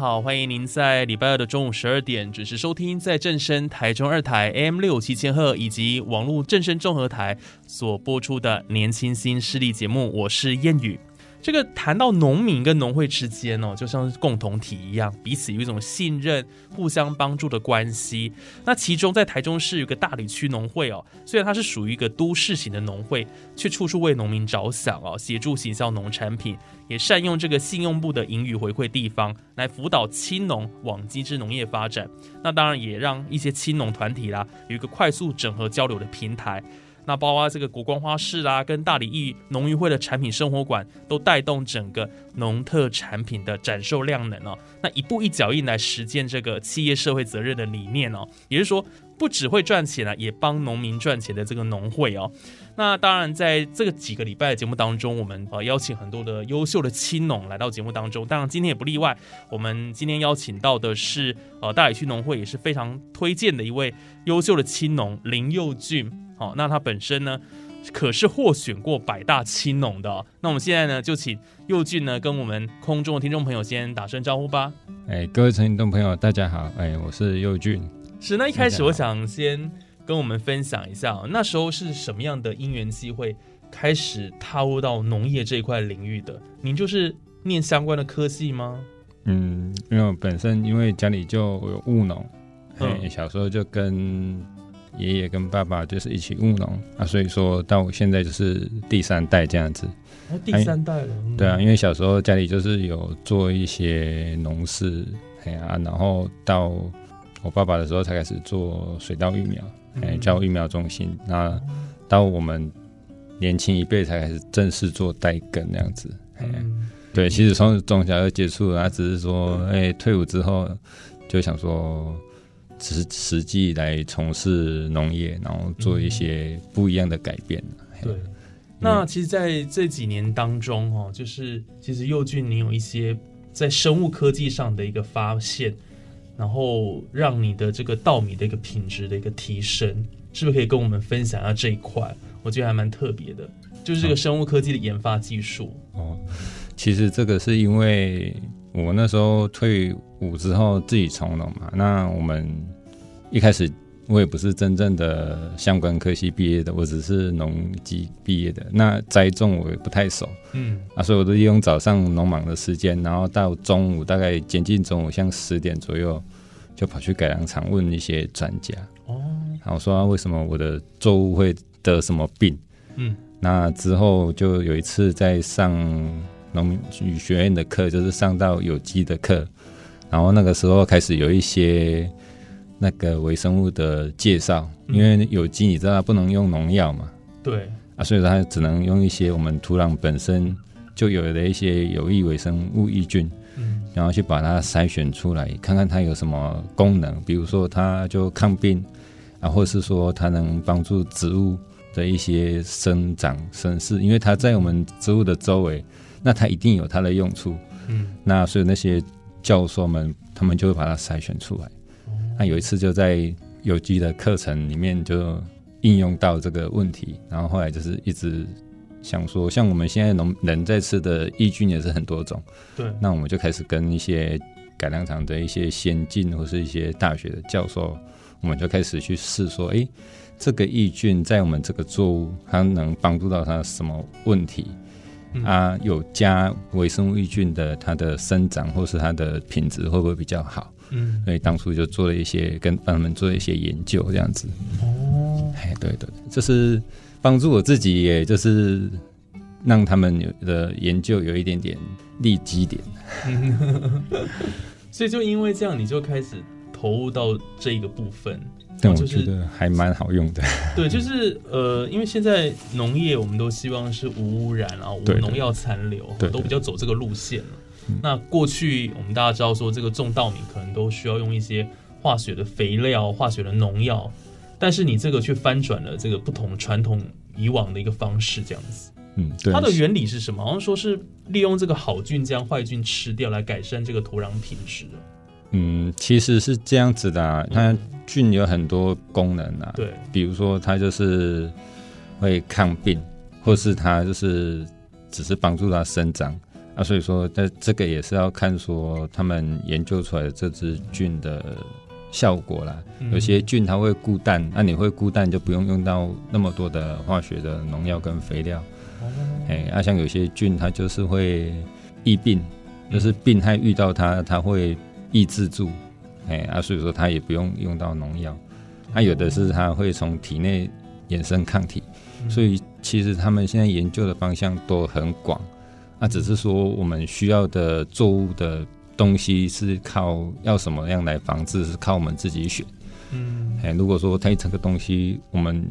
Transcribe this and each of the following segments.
好，欢迎您在礼拜二的中午十二点准时收听，在正声台中二台 M 六七千赫以及网络正声综合台所播出的年轻新势力节目，我是谚语。这个谈到农民跟农会之间哦，就像是共同体一样，彼此有一种信任、互相帮助的关系。那其中在台中市有个大理区农会哦，虽然它是属于一个都市型的农会，却处处为农民着想哦，协助行销农产品，也善用这个信用部的盈余回馈地方来辅导青农往机智农业发展。那当然也让一些青农团体啦有一个快速整合交流的平台。那包括这个国光花市啦，跟大理艺农渔会的产品生活馆，都带动整个农特产品的展售量能哦。那一步一脚印来实践这个企业社会责任的理念哦，也就是说，不只会赚钱啊，也帮农民赚钱的这个农会哦。那当然，在这个几个礼拜的节目当中，我们呃邀请很多的优秀的青农来到节目当中，当然今天也不例外。我们今天邀请到的是呃大理区农会也是非常推荐的一位优秀的青农林佑俊。好，那他本身呢，可是获选过百大青农的。那我们现在呢，就请佑俊呢，跟我们空中的听众朋友先打声招呼吧。哎，各位听众朋友，大家好。哎，我是佑俊。是，那一开始我想先跟我们分享一下，那时候是什么样的因缘机会，开始踏入到农业这一块领域的？您就是念相关的科系吗？嗯，因为我本身因为家里就有务农，嗯，小时候就跟。爷爷跟爸爸就是一起务农啊，所以说到我现在就是第三代这样子。哦，第三代了。对啊，因为小时候家里就是有做一些农事，哎呀，然后到我爸爸的时候才开始做水稻育苗，哎，教育苗中心。那到我们年轻一辈才开始正式做代耕那样子。嗯，对，其实从从小就接触了，只是说，哎，退伍之后就想说。实实际来从事农业，然后做一些不一样的改变。对，那其实在这几年当中，哦，就是其实佑俊，你有一些在生物科技上的一个发现，然后让你的这个稻米的一个品质的一个提升，是不是可以跟我们分享一下这一块？我觉得还蛮特别的，就是这个生物科技的研发技术。哦，其实这个是因为。我那时候退伍之后自己从农嘛，那我们一开始我也不是真正的相关科系毕业的，我只是农技毕业的。那栽种我也不太熟，嗯，啊，所以我都利用早上农忙的时间，然后到中午大概接近中午，像十点左右，就跑去改良场问一些专家，哦，然后说为什么我的作物会得什么病，嗯，那之后就有一次在上。农语学院的课就是上到有机的课，然后那个时候开始有一些那个微生物的介绍，因为有机你知道不能用农药嘛，对。啊，所以说它只能用一些我们土壤本身就有的一些有益微生物益菌，嗯，然后去把它筛选出来，看看它有什么功能，比如说它就抗病啊，或是说它能帮助植物的一些生长生势，因为它在我们植物的周围。那它一定有它的用处，嗯，那所以那些教授们他们就会把它筛选出来。那有一次就在有机的课程里面就应用到这个问题，然后后来就是一直想说，像我们现在农人在吃的益菌也是很多种，对，那我们就开始跟一些改良厂的一些先进或是一些大学的教授，我们就开始去试说，哎，这个益菌在我们这个作物它能帮助到它什么问题？啊，有加微生物抑菌的，它的生长或是它的品质会不会比较好？嗯，所以当初就做了一些跟帮他们做一些研究，这样子。哦，哎，对对，就是帮助我自己，也就是让他们有的研究有一点点利基点。所以就因为这样，你就开始投入到这个部分。但我觉得还蛮好用的。对，就是呃，因为现在农业我们都希望是无污染啊，无农药残留，对对都比较走这个路线那过去我们大家知道说，这个种稻米可能都需要用一些化学的肥料、化学的农药，但是你这个却翻转了这个不同传统以往的一个方式，这样子。嗯，对。它的原理是什么？好像说是利用这个好菌将坏菌吃掉，来改善这个土壤品质。嗯，其实是这样子的、啊，它菌有很多功能啊。对，比如说它就是会抗病，或是它就是只是帮助它生长啊。所以说，在这个也是要看说他们研究出来的这只菌的效果啦。嗯有些菌它会固氮，那、你会固氮就不用用到那么多的化学的农药跟肥料。哦哎，啊，像有些菌它就是会疫病，就是病害遇到它，它会抑制住，哎啊，所以说它也不用用到农药。它、有的是它会从体内衍生抗体，所以其实他们现在研究的方向都很广，啊，只是说我们需要的作物的东西是靠要什么样来防治，是靠我们自己选。嗯，哎，如果说它这个东西我们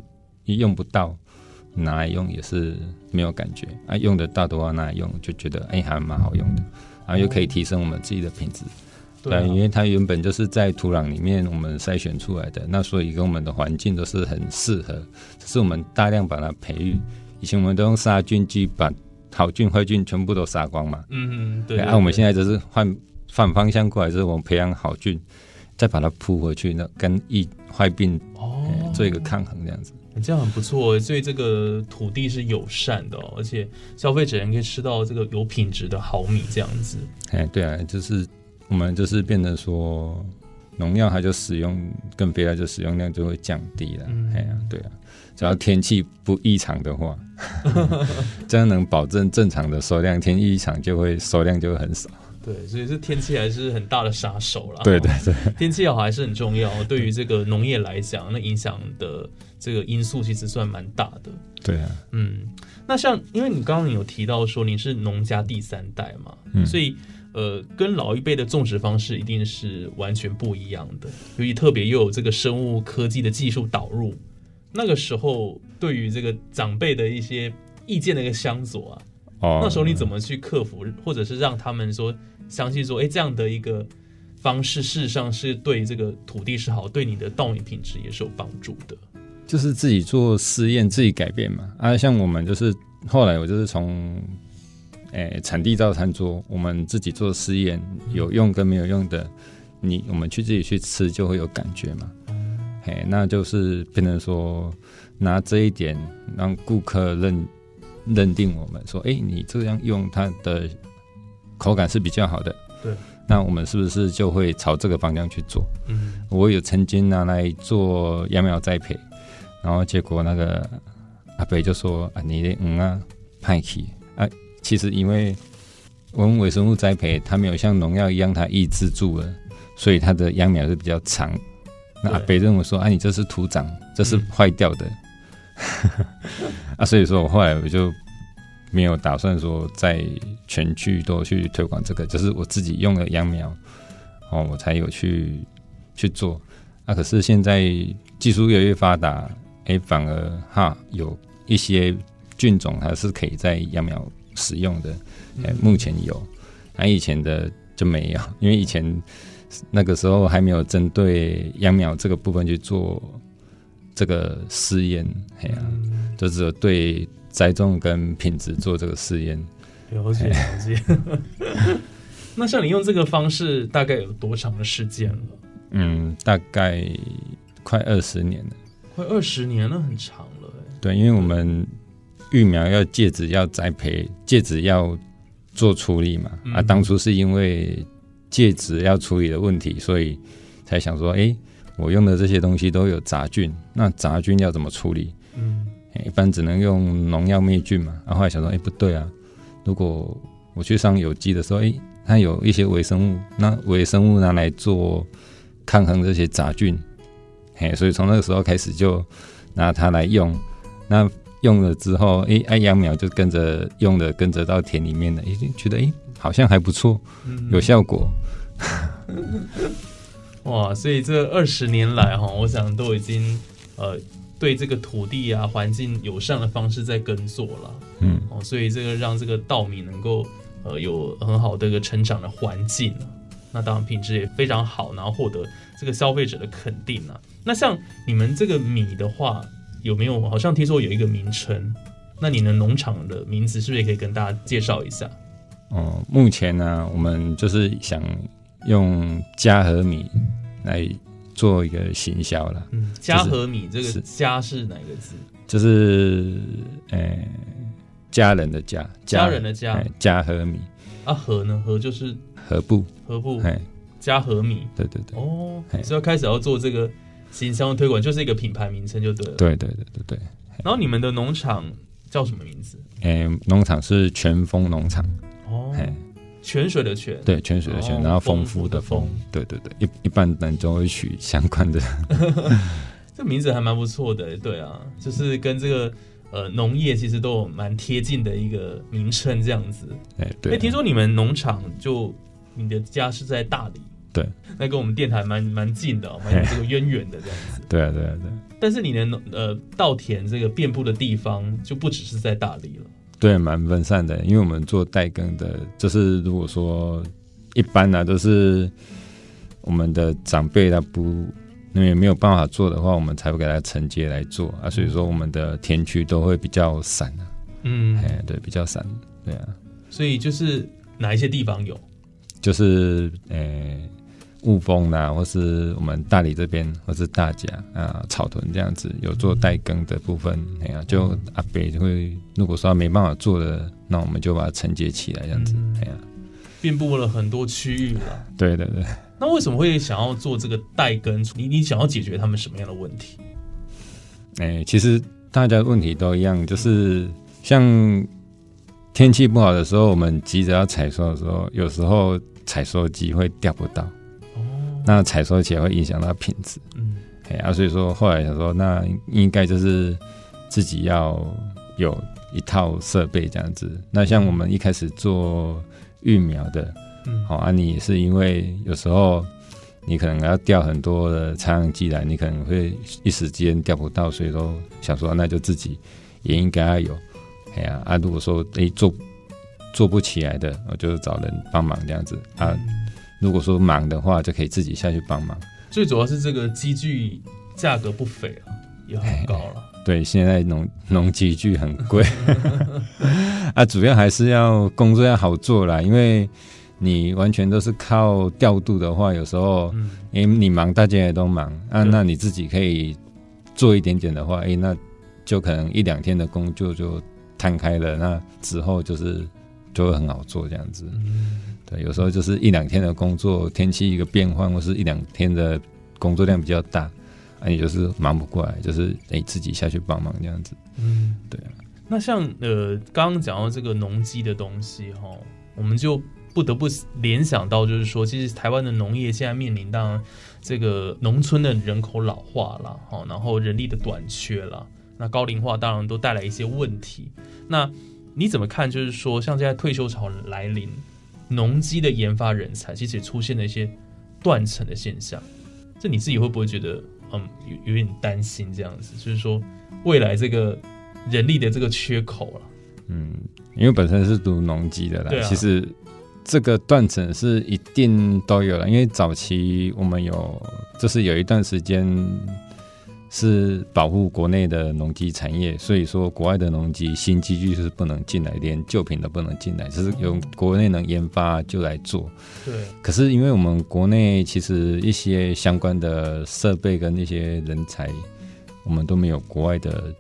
用不到，拿来用也是没有感觉啊，用得到的话拿来用就觉得哎还蛮好用的，然后又可以提升我们自己的品质。对啊，因为它原本就是在土壤里面我们筛选出来的，那所以跟我们的环境都是很适合，只是我们大量把它培育。以前我们都用杀菌剂把好菌坏菌全部都杀光嘛，嗯嗯，对。啊，我们现在在就是换反方向过来，就是我们培养好菌，再把它铺回去，那跟疫坏病哦哎，做一个抗衡这样子。这样很不错，对这个土地是友善的、哦，而且消费者也可以吃到这个有品质的好米，这样子。哎，对啊，就是我们就是变得说，农药它就使用跟肥料就使用量就会降低了。嗯哎呀、对啊，只要天气不异常的话，这样能保证正常的收量，天气异常就会收量就会很少。对，所以这天气还是很大的杀手啦。对对对，天气好还是很重要。对于这个农业来讲，那影响的这个因素其实算蛮大的。对啊，嗯，那像因为你刚刚有提到说你是农家第三代嘛，嗯所以呃，跟老一辈的种植方式一定是完全不一样的，尤其特别又有这个生物科技的技术导入，那个时候对于这个长辈的一些意见的一个相左啊，哦，那时候你怎么去克服，或者是让他们说相信说，哎，这样的一个方式事实上是对这个土地是好，对你的稻米品质也是有帮助的。就是自己做试验，自己改变嘛。啊，像我们就是后来我就是从，诶、产地造餐桌，我们自己做试验，有用跟没有用的，你我们去自己去吃就会有感觉嘛。嘿，那就是变成说拿这一点让顾客认认定我们说，哎、你这样用它的口感是比较好的。对，那我们是不是就会朝这个方向去做？嗯，我有曾经拿来做秧苗栽培，然后结果那个阿北就说啊，你的嗯啊派去啊，其实因为我们微生物栽培，它没有像农药一样它抑制住了，所以它的秧苗是比较长。那阿北认为说啊，你这是土长，这是坏掉的，啊，所以说我后来我就没有打算说在全区都去推广这个，就是我自己用了秧苗，哦，我才有去去做。啊，可是现在技术越来越发达，哎、反而哈有一些菌种它是可以在秧苗使用的，哎、目前有，那、以前的就没有，因为以前那个时候还没有针对秧苗这个部分去做这个试验，哎呀、就只有对栽种跟品质做这个试验。了解了解。那像你用这个方式，大概有多长的时间了？嗯，大概快二十年了。快二十年了，很长了哎。对，因为我们育苗要介质要栽培，介质要做处理嘛。啊，嗯当初是因为介质要处理的问题，所以才想说，哎、我用的这些东西都有杂菌，那杂菌要怎么处理？嗯诶一般只能用农药灭菌嘛。然后后来想说，哎、不对啊，如果我去上有机的时候，哎、它有一些微生物，那微生物拿来做抗衡这些杂菌，嘿，所以从那个时候开始就拿它来用。那用了之后，哎，哎，秧苗就跟着用了，跟着到田里面了，已经觉得哎，好像还不错，有效果。哇，所以这二十年来哈，我想都已经呃，对这个土地啊环境友善的方式在耕作了，嗯，哦，所以这个让这个稻米能够呃有很好的一个成长的环境那当然品质也非常好，然后获得这个消费者的肯定啊。那像你们这个米的话。有没有？好像听说有一个名称，那你的农场的名字是不是也可以跟大家介绍一下？哦，目前呢，我们就是想用嘉禾米来做一个行销了。嗯，嘉禾米这个“嘉”是哪个字？就是呃，家人的“家”，家人的“家”，嘉禾米。啊，禾呢？禾就是禾部，禾部。哎，嘉禾米。对对对。哦，所以要开始要做这个。行销推广就是一个品牌名称，就对了。对对对对对。然后你们的农场叫什么名字？哎，农场是泉丰农场。哦。泉水的泉。对，泉水的泉，然后丰富的丰。对对对，一一般人都会取相关的。这名字还蛮不错的，对啊，就是跟这个呃农业其实都有蛮贴近的一个名称，这样子。哎，对。哎，听说你们农场就你的家是在大理。对，那跟我们电台蛮蛮近的，蛮有这个渊源的这样子。对啊，对啊，对。但是你的呃稻田这个遍布的地方就不只是在大理了。对，蛮分散的，因为我们做代耕的，就是如果说一般呢，都是我们的长辈他不因为没有办法做的话，我们才会给他承接来做啊。所以说我们的田区都会比较散啊。嗯，哎，对，比较散，对啊。所以就是哪一些地方有？就是呃。雾峰呐，或是我们大理这边，或是大甲啊、草屯这样子有做代耕的部分，哎呀，就阿北就会如果说没办法做的，那我们就把它承接起来，这样子，哎呀，遍布了很多区域了。对对对。那为什么会想要做这个代耕？你你想要解决他们什么样的问题？哎，其实大家问题都一样，就是像天气不好的时候，我们急着要采收的时候，有时候采收机会钓不到。那采收起来会影响到品质，嗯，哎啊，所以说后来想说，那应该就是自己要有一套设备这样子。那像我们一开始做育苗的，嗯，好啊，你是因为有时候你可能要调很多的采样机来，你可能会一时间调不到，所以说想说那就自己也应该要有，哎呀啊，如果说哎做做不起来的，我就找人帮忙这样子啊。如果说忙的话，就可以自己下去帮忙。最主要是这个机具价格不菲啊，也很高了。对，现在农农机具很贵 啊，主要还是要工作要好做啦。因为你完全都是靠调度的话，有时候因为你忙，大家也都忙啊。那你自己可以做一点点的话，哎，那就可能一两天的工作就摊开了。那之后就是就会很好做这样子。对，有时候就是一两天的工作，天气一个变换，或是一两天的工作量比较大，啊，你就是忙不过来，就是得自己下去帮忙这样子。嗯，对啊。那像呃，刚刚讲到这个农机的东西哈，我们就不得不联想到，就是说，其实台湾的农业现在面临到这个农村的人口老化了，哈，然后人力的短缺了，那高龄化当然都带来一些问题。那你怎么看？就是说，像现在退休潮来临。农机的研发人才其实也出现了一些断层的现象，这你自己会不会觉得嗯有有点担心这样子？就是说未来这个人力的这个缺口了。嗯，因为本身是读农机的啦，其实这个断层是一定都有了。因为早期我们有就是有一段时间。是保护国内的农机产业，所以说国外的农机新机具是不能进来，连旧品都不能进来，只是用国内能研发就来做。对。可是因为我们国内其实一些相关的设备跟那些人才，我们都没有国外的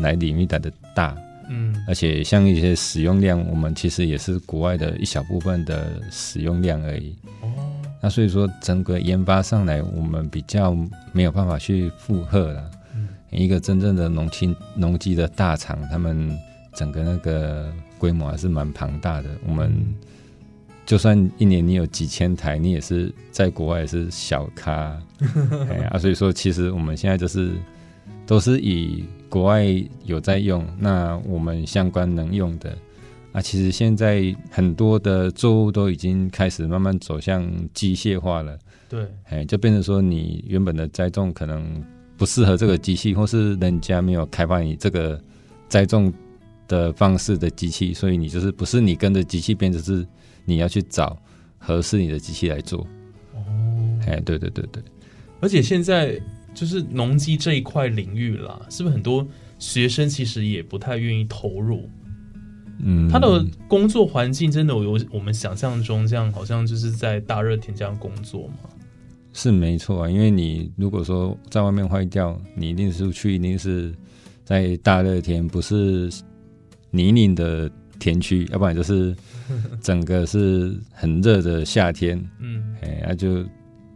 来领域来的大。嗯。而且像一些使用量，我们其实也是国外的一小部分的使用量而已。哦。那所以说，整个研发上来，我们比较没有办法去负荷了。一个真正的农青农机的大厂，他们整个那个规模还是蛮庞大的。我们就算一年你有几千台，你也是在国外是小咖。哎呀，所以说其实我们现在就是都是以国外有在用，那我们相关能用的啊，其实现在很多的作物都已经开始慢慢走向机械化了。对，哎，就变成说你原本的栽种可能不适合这个机器，或是人家没有开发你这个栽种的方式的机器，所以你就是不是你跟着机器变，只是你要去找合适你的机器来做。哦，哎，对对对对，而且现在就是农机这一块领域啦，是不是很多学生其实也不太愿意投入？嗯，他的工作环境真的有我们想象中这样，好像就是在大热天这样工作吗？是没错啊，因为你如果说在外面坏掉，你一定是去，一定是在大热天，不是泥泞的田区，要不然就是整个是很热的夏天，嗯，哎，那就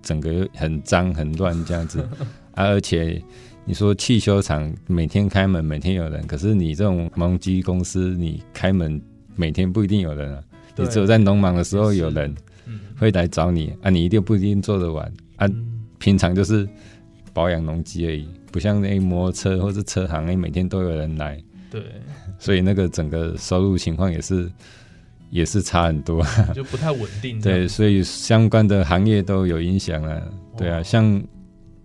整个很脏很乱这样子 啊。而且你说汽修厂每天开门，每天有人，可是你这种农机公司，你开门每天不一定有人啊，你只有在农忙的时候有人会来找你啊，你一定不一定做得完。啊，平常就是保养农机而已，不像那摩托车或是车行，哎，每天都有人来。对，所以那个整个收入情况也是也是差很多，就不太稳定。对，所以相关的行业都有影响了。对啊，像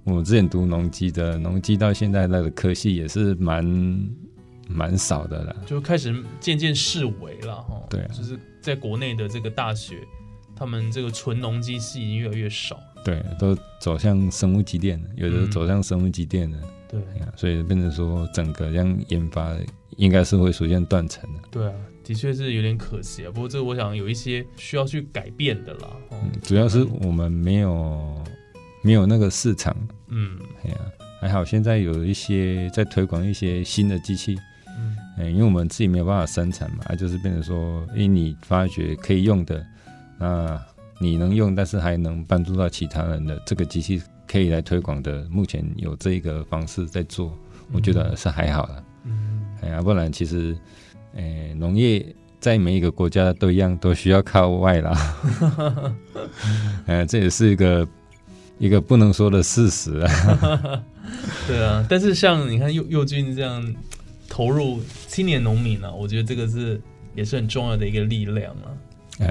我之前读农机的，农机到现在那个科系也是蛮蛮少的了，就开始渐渐式微了哈。对啊，就是在国内的这个大学，他们这个纯农机系已经越来越少。对，都走向生物机电了，有的走向生物机电了。对，所以变成说整个这样研发应该是会出现断层的。对啊，的确是有点可惜啊。不过这个我想有一些需要去改变的啦。嗯，主要是我们没有没有那个市场。嗯，哎呀，还好现在有一些在推广一些新的机器。嗯，因为我们自己没有办法生产嘛，就是变成说，因为你发觉可以用的，那。你能用，但是还能帮助到其他人的这个机器可以来推广的，目前有这一个方式在做，我觉得是还好了。嗯，哎呀，不然其实，诶，农业在每一个国家都一样，都需要靠外劳。哎，这也是一个一个不能说的事实啊。对啊，但是像你看佑佑军这样投入青年农民呢，我觉得这个是也是很重要的一个力量啊。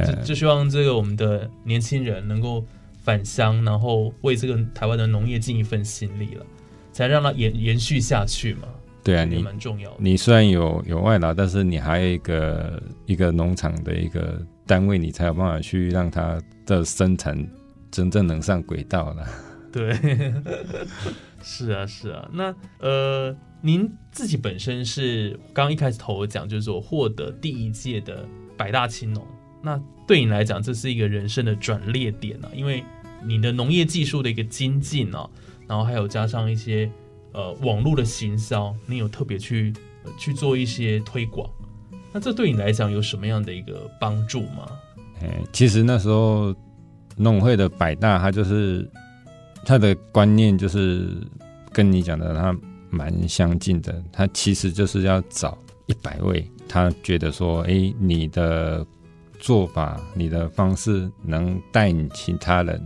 就就希望这个我们的年轻人能够返乡，然后为这个台湾的农业尽一份心力了，才让它延延续下去嘛。对啊，你蛮重要的。你虽然有有外劳，但是你还有一个一个农场的一个单位，你才有办法去让它的生产真正能上轨道了。对，是啊，是啊。那呃，您自己本身是刚一开始头讲，就是说获得第一届的百大青农。那对你来讲，这是一个人生的转捩点啊，因为你的农业技术的一个精进啊，然后还有加上一些呃网络的行销，你有特别去去做一些推广，那这对你来讲有什么样的一个帮助吗？哎，其实那时候农会的百大，他就是他的观念就是跟你讲的他蛮相近的，他其实就是要找一百位，他觉得说，哎，你的。做法，你的方式能带你其他人，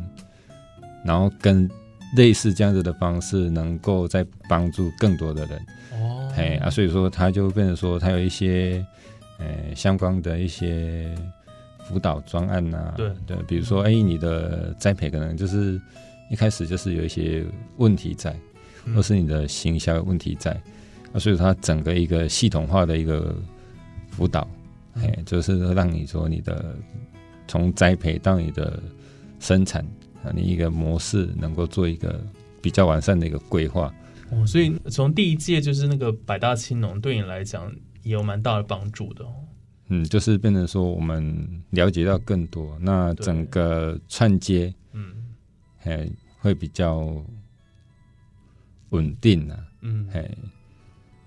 然后跟类似这样子的方式，能够再帮助更多的人。哦，哎啊，所以说他就变成说，他有一些呃相关的一些辅导专案呐。对对，比如说，哎，你的栽培可能就是一开始就是有一些问题在，或是你的行销问题在啊，所以它整个一个系统化的一个辅导。哎，就是让你说你的从栽培到你的生产啊，你一个模式能够做一个比较完善的一个规划。哦，所以从第一届就是那个百大青农，对你来讲也有蛮大的帮助的。嗯，就是变成说我们了解到更多，那整个串接，嗯，哎，会比较稳定啊。嗯，哎，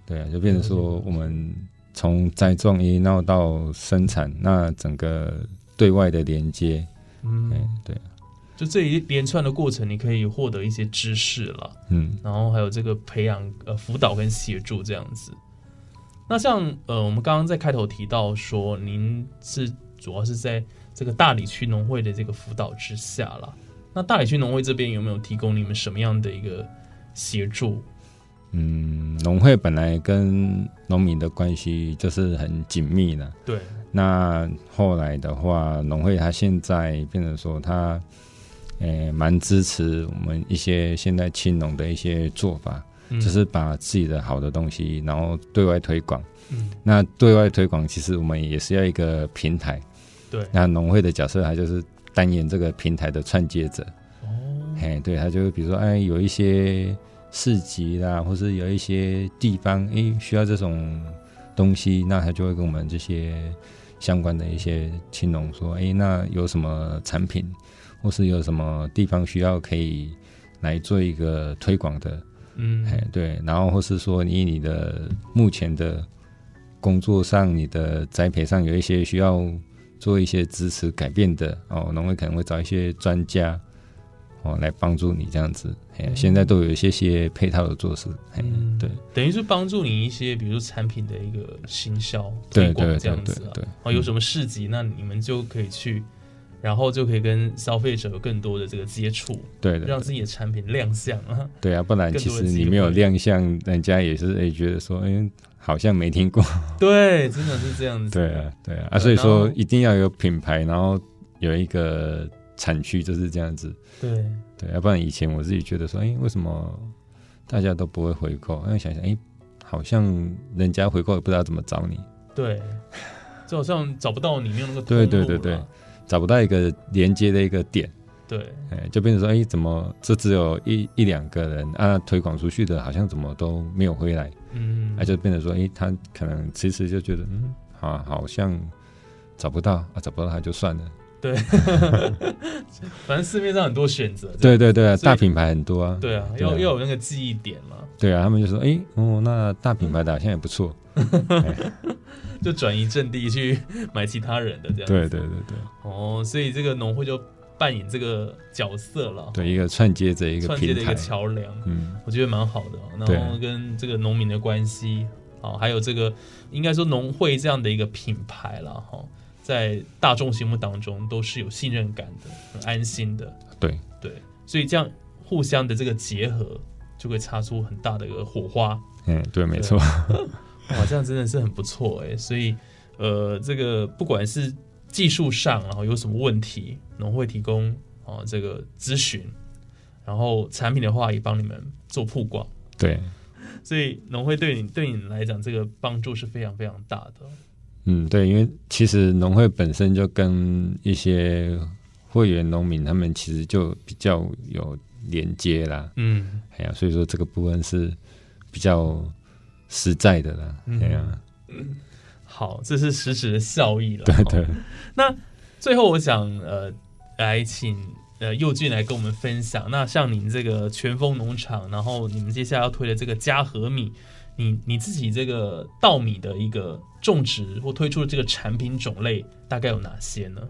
对啊，就变成说我们。从栽种一闹到生产，那整个对外的连接，嗯，对啊，就这一连串的过程，你可以获得一些知识了，嗯，然后还有这个培养呃辅导跟协助这样子。那像呃，我们刚刚在开头提到说，您是主要是在这个大理区农会的这个辅导之下了。那大理区农会这边有没有提供你们什么样的一个协助？嗯，农会本来跟农民的关系就是很紧密的。对，那后来的话，农会他现在变成说他，诶，蛮支持我们一些现在青农的一些做法，嗯就是把自己的好的东西，然后对外推广。嗯那对外推广，其实我们也是要一个平台。对那农会的角色，他就是担演这个平台的串接者。哦，嘿，对，他就比如说，哎，有一些市集啦，或是有一些地方，哎，需要这种东西，那他就会跟我们这些相关的一些青农说，哎，那有什么产品，或是有什么地方需要可以来做一个推广的，嗯哎，对，然后或是说你你的目前的工作上，你的栽培上有一些需要做一些支持改变的哦，农会可能会找一些专家哦来帮助你这样子。哎、现在都有一些些配套的措施，哎、嗯对，等于是帮助你一些，比如说产品的一个行销推对广这样子啊。对，哦，有什么市集，那你们就可以去，然后就可以跟消费者有更多的这个接触，对的，让自己的产品亮相啊。对啊，不然其实你没有亮相，人家也是哎、觉得说，哎、好像没听过。对，真的是这样子。对啊，对啊，啊，所以说一定要有品牌，然后有一个产区，就是这样子。对，对，要不然以前我自己觉得说，哎、为什么大家都不会回购？因为想想，哎、好像人家回购也不知道怎么找你，对，就好像找不到你，没有那个对对对对了找不到一个连接的一个点，对。哎、就变成说，哎、怎么这只有一一两个人？啊，推广出去的，好像怎么都没有回来，嗯，那、就变成说，哎、他可能其实就觉得，嗯，啊，好像找不到啊，找不到他就算了。对，反正市面上很多选择。对对对啊，大品牌很多啊，对啊，对啊。要要有那个记忆点嘛，对啊，他们就说，哎、哦，那大品牌的好像也不错，就转移阵地去买其他人的这样。对对对对。哦，所以这个农会就扮演这个角色了，对，一个串接着一个串接的一个，桥梁，嗯。我觉得蛮好的然后跟这个农民的关系，哦，还有这个应该说农会这样的一个品牌了哈，在大众心目当中都是有信任感的，很安心的。对。对，所以这样互相的这个结合，就会擦出很大的一个火花。嗯，对，没错，哇，这样真的是很不错哎。所以呃，这个不管是技术上，然后有什么问题，农会提供哦这个咨询，然后产品的话也帮你们做曝光。对，所以农会对你对你来讲，这个帮助是非常非常大的。嗯，对，因为其实农会本身就跟一些会员农民他们其实就比较有连接啦，嗯，哎呀，所以说这个部分是比较实在的啦，嗯哎呀，好，这是实质的效益了。对哦对，那最后我想呃来请呃佑俊来跟我们分享。那像您这个全峰农场，然后你们接下来要推的这个嘉禾米，你你自己这个稻米的一个种植或推出的这个产品种类大概有哪些呢？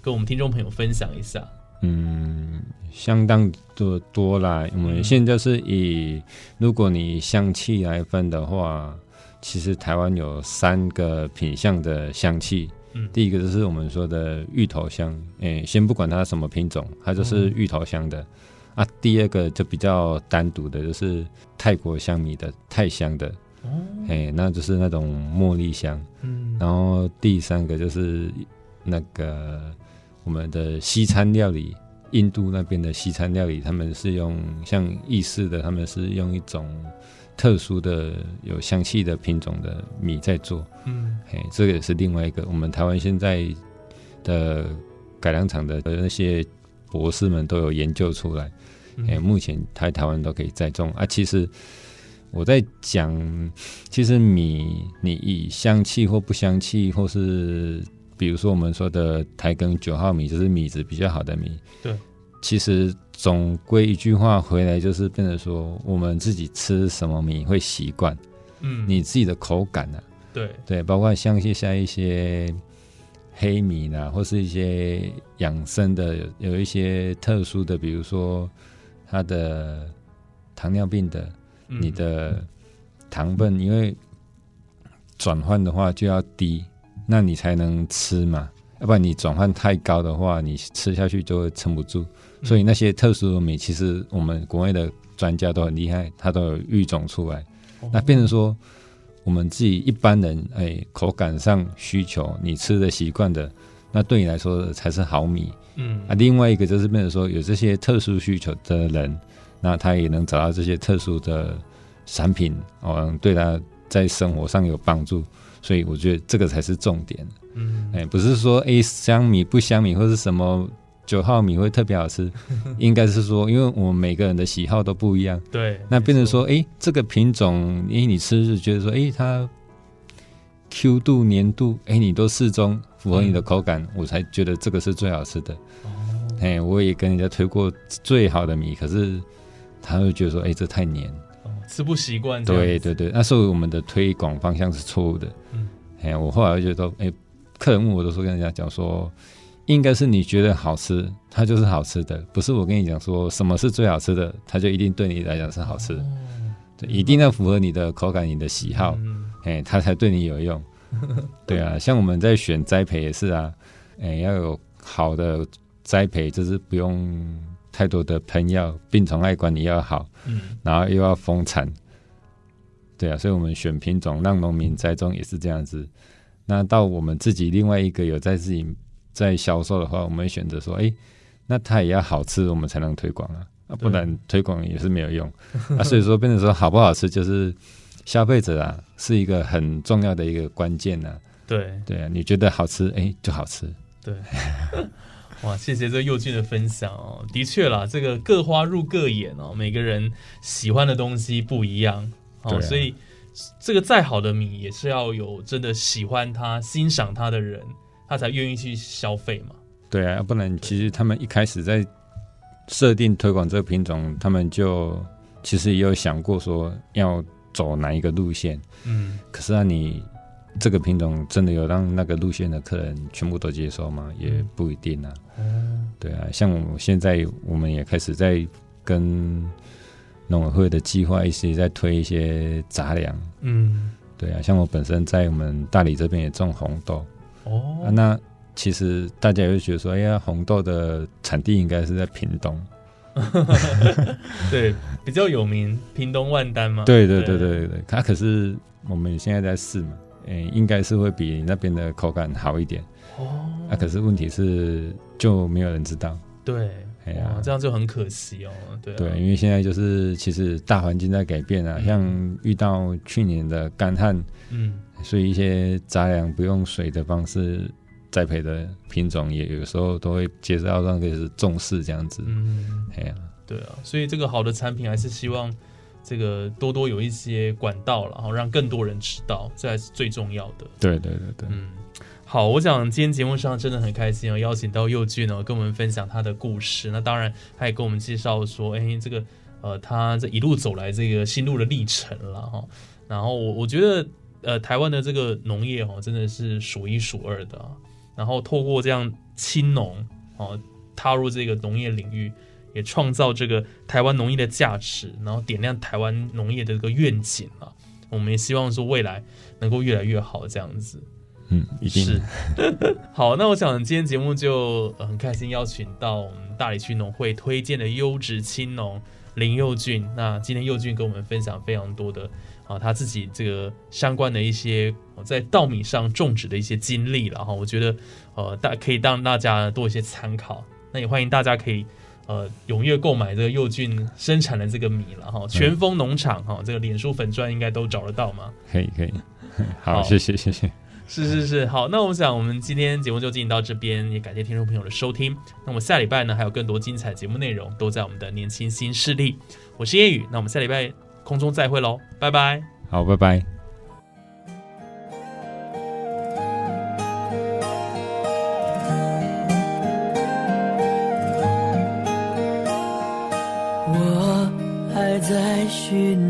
跟我们听众朋友分享一下。嗯，相当的多啦。我们嗯现在就是以如果你香气来分的话，其实台湾有三个品相的香气。嗯第一个就是我们说的芋头香，诶、先不管它什么品种，它就是芋头香的。啊，第二个就比较单独的，就是泰国香米的泰香的，哦，诶、那就是那种茉莉香。嗯，然后第三个就是那个我们的西餐料理，印度那边的西餐料理，他们是用像意式的，他们是用一种特殊的有香气的品种的米在做。嗯嘿，这个也是另外一个我们台湾现在的改良厂的那些博士们都有研究出来。嗯哎、目前台台湾都可以栽种啊。其实我在讲，其实米你以香气或不香气，或是比如说我们说的台耕九号米，就是米子比较好的米。对，其实总归一句话回来，就是变成说，我们自己吃什么米会习惯，嗯，你自己的口感啊，对。对，包括像一些一些黑米啦，或是一些养生的，有有一些特殊的，比如说它的糖尿病的，嗯。你的糖分因为转换的话就要低，那你才能吃嘛。要不然你转换太高的话，你吃下去就会撑不住。所以那些特殊的米，其实我们国内的专家都很厉害，他都有育种出来。那变成说，我们自己一般人，哎，口感上需求，你吃的习惯的，那对你来说才是好米。嗯啊，另外一个就是变成说，有这些特殊需求的人，那他也能找到这些特殊的产品，哦，对他在生活上有帮助。所以我觉得这个才是重点。嗯哎，不是说哎香米不香米或是什么九号米会特别好吃，应该是说，因为我们每个人的喜好都不一样，对，那变成说，哎，这个品种，哎，你吃是觉得说，哎，它 Q 度、粘度，哎，你都适中，符合你的口感，我才觉得这个是最好吃的。哦哎，我也跟人家推过最好的米，可是他会觉得说，哎，这太黏。哦吃不习惯对对对，那时候我们的推广方向是错误的。嗯哎，我后来就觉得，哎，客人问我都说跟人家讲说，应该是你觉得好吃，它就是好吃的，不是我跟你讲说什么是最好吃的，它就一定对你来讲是好吃的。哦对，一定要符合你的口感、你的喜好，嗯哎、它才对你有用。对啊，像我们在选栽培也是啊，哎、要有好的栽培，就是不用太多的喷药，病虫害管理要好，嗯然后又要丰产。对啊，所以我们选品种让农民栽种也是这样子。那到我们自己另外一个有在自己在销售的话，我们会选择说，哎、那它也要好吃，我们才能推广啊，啊，不然推广也是没有用 啊。所以说，变成说好不好吃，就是消费者啊是一个很重要的一个关键呐、对对啊，你觉得好吃，哎、就好吃。对。哇，谢谢这佑俊的分享哦。的确啦，这个各花入各眼哦，每个人喜欢的东西不一样哦，啊所以这个再好的米也是要有真的喜欢它、欣赏它的人，他才愿意去消费嘛。对啊，要不然其实他们一开始在设定推广这个品种，他们就其实也有想过说要走哪一个路线。嗯，可是啊，你这个品种真的有让那个路线的客人全部都接受吗？也不一定啊。嗯，对啊，像我现在我们也开始在跟农委会的计划一起在推一些杂粮。嗯，对啊，像我本身在我们大理这边也种红豆。哦，啊，那其实大家也会觉得说，哎呀，红豆的产地应该是在屏东。对，比较有名，屏东万丹嘛。对对对对对对，它可是我们现在在试嘛，哎，应该是会比那边的口感好一点。哦，啊，可是问题是就没有人知道。对，哎呀哇，这样就很可惜哦。对啊对，因为现在就是其实大环境在改变啊，嗯像遇到去年的干旱，嗯，所以一些杂粮不用水的方式栽培的品种，也有时候都会接受到那个是重视这样子。嗯，哎呀，对啊，所以这个好的产品还是希望这个多多有一些管道了，然后让更多人知道，这才是最重要的。对对对对，嗯，好，我想今天节目上真的很开心哦，邀请到佑俊哦，跟我们分享他的故事。那当然，他也跟我们介绍说，哎，这个呃，他这一路走来这个心路的历程了哈。然后我我觉得，呃，台湾的这个农业哦，真的是数一数二的、啊。然后透过这样青农哦，踏入这个农业领域，也创造这个台湾农业的价值，然后点亮台湾农业的这个愿景啊。我们也希望说未来能够越来越好，这样子。嗯，一定是。好，那我想今天节目就呃很开心邀请到我们大理区农会推荐的优质青农林佑俊。那今天佑俊跟我们分享非常多的啊他自己这个相关的一些呃在稻米上种植的一些经历了哈。我觉得呃大可以让大家多一些参考。那也欢迎大家可以。呃，踊跃购买这个佑俊生产的这个米了哈，全峰农场哈，这个脸书粉砖应该都找得到嘛。可以可以，好，好谢谢谢谢。是是是，好，那我想我们今天节目就进行到这边，也感谢听众朋友的收听。那我们下礼拜呢还有更多精彩节目内容都在我们的年轻新势力。我是叶宇，那我们下礼拜空中再会喽，拜拜。好，拜拜。寻